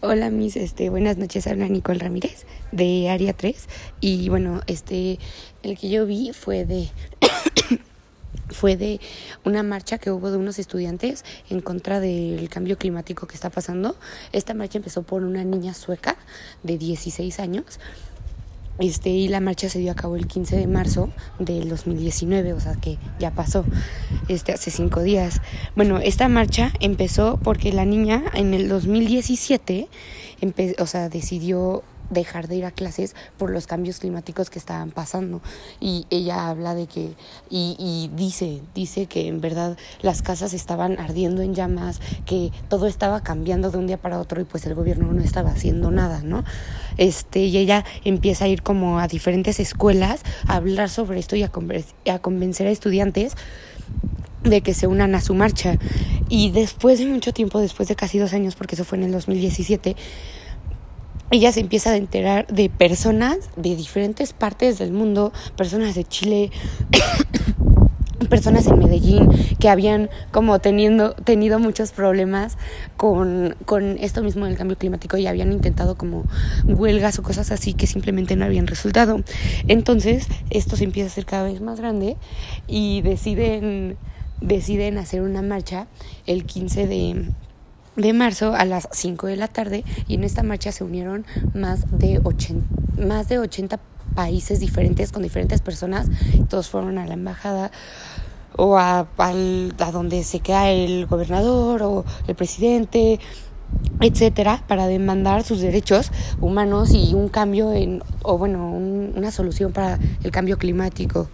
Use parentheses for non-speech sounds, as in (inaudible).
Hola mis, este, buenas noches, habla Nicole Ramírez de Área 3 y bueno, este, el que yo vi fue de, (coughs) fue de una marcha que hubo de unos estudiantes en contra del cambio climático que está pasando. Esta marcha empezó por una niña sueca de 16 años este, y la marcha se dio a cabo el 15 de marzo del 2019, o sea que ya pasó, este, hace cinco días. Bueno, esta marcha empezó porque la niña en el 2017, o sea, decidió dejar de ir a clases por los cambios climáticos que estaban pasando. Y ella habla de que y, dice dice que en verdad las casas estaban ardiendo en llamas que todo estaba cambiando de un día para otro y pues el gobierno no estaba haciendo nada no este y ella empieza a ir como a diferentes escuelas a hablar sobre esto y a, a convencer a estudiantes de que se unan a su marcha. Y después de mucho tiempo después de casi dos años porque eso fue en el 2017 ella se empieza a enterar de personas de diferentes partes del mundo, personas de Chile, (coughs) personas en Medellín que habían como teniendo, tenido muchos problemas con, con esto mismo del cambio climático y habían intentado como huelgas o cosas así que simplemente no habían resultado. Entonces esto se empieza a hacer cada vez más grande y deciden, deciden hacer una marcha el 15 de de marzo a las 5 de la tarde y en esta marcha se unieron más de 80, más de 80 países diferentes con diferentes personas. Todos fueron a la embajada o a, a donde se queda el gobernador o el presidente, etcétera, para demandar sus derechos humanos y un cambio en, o bueno, una solución para el cambio climático.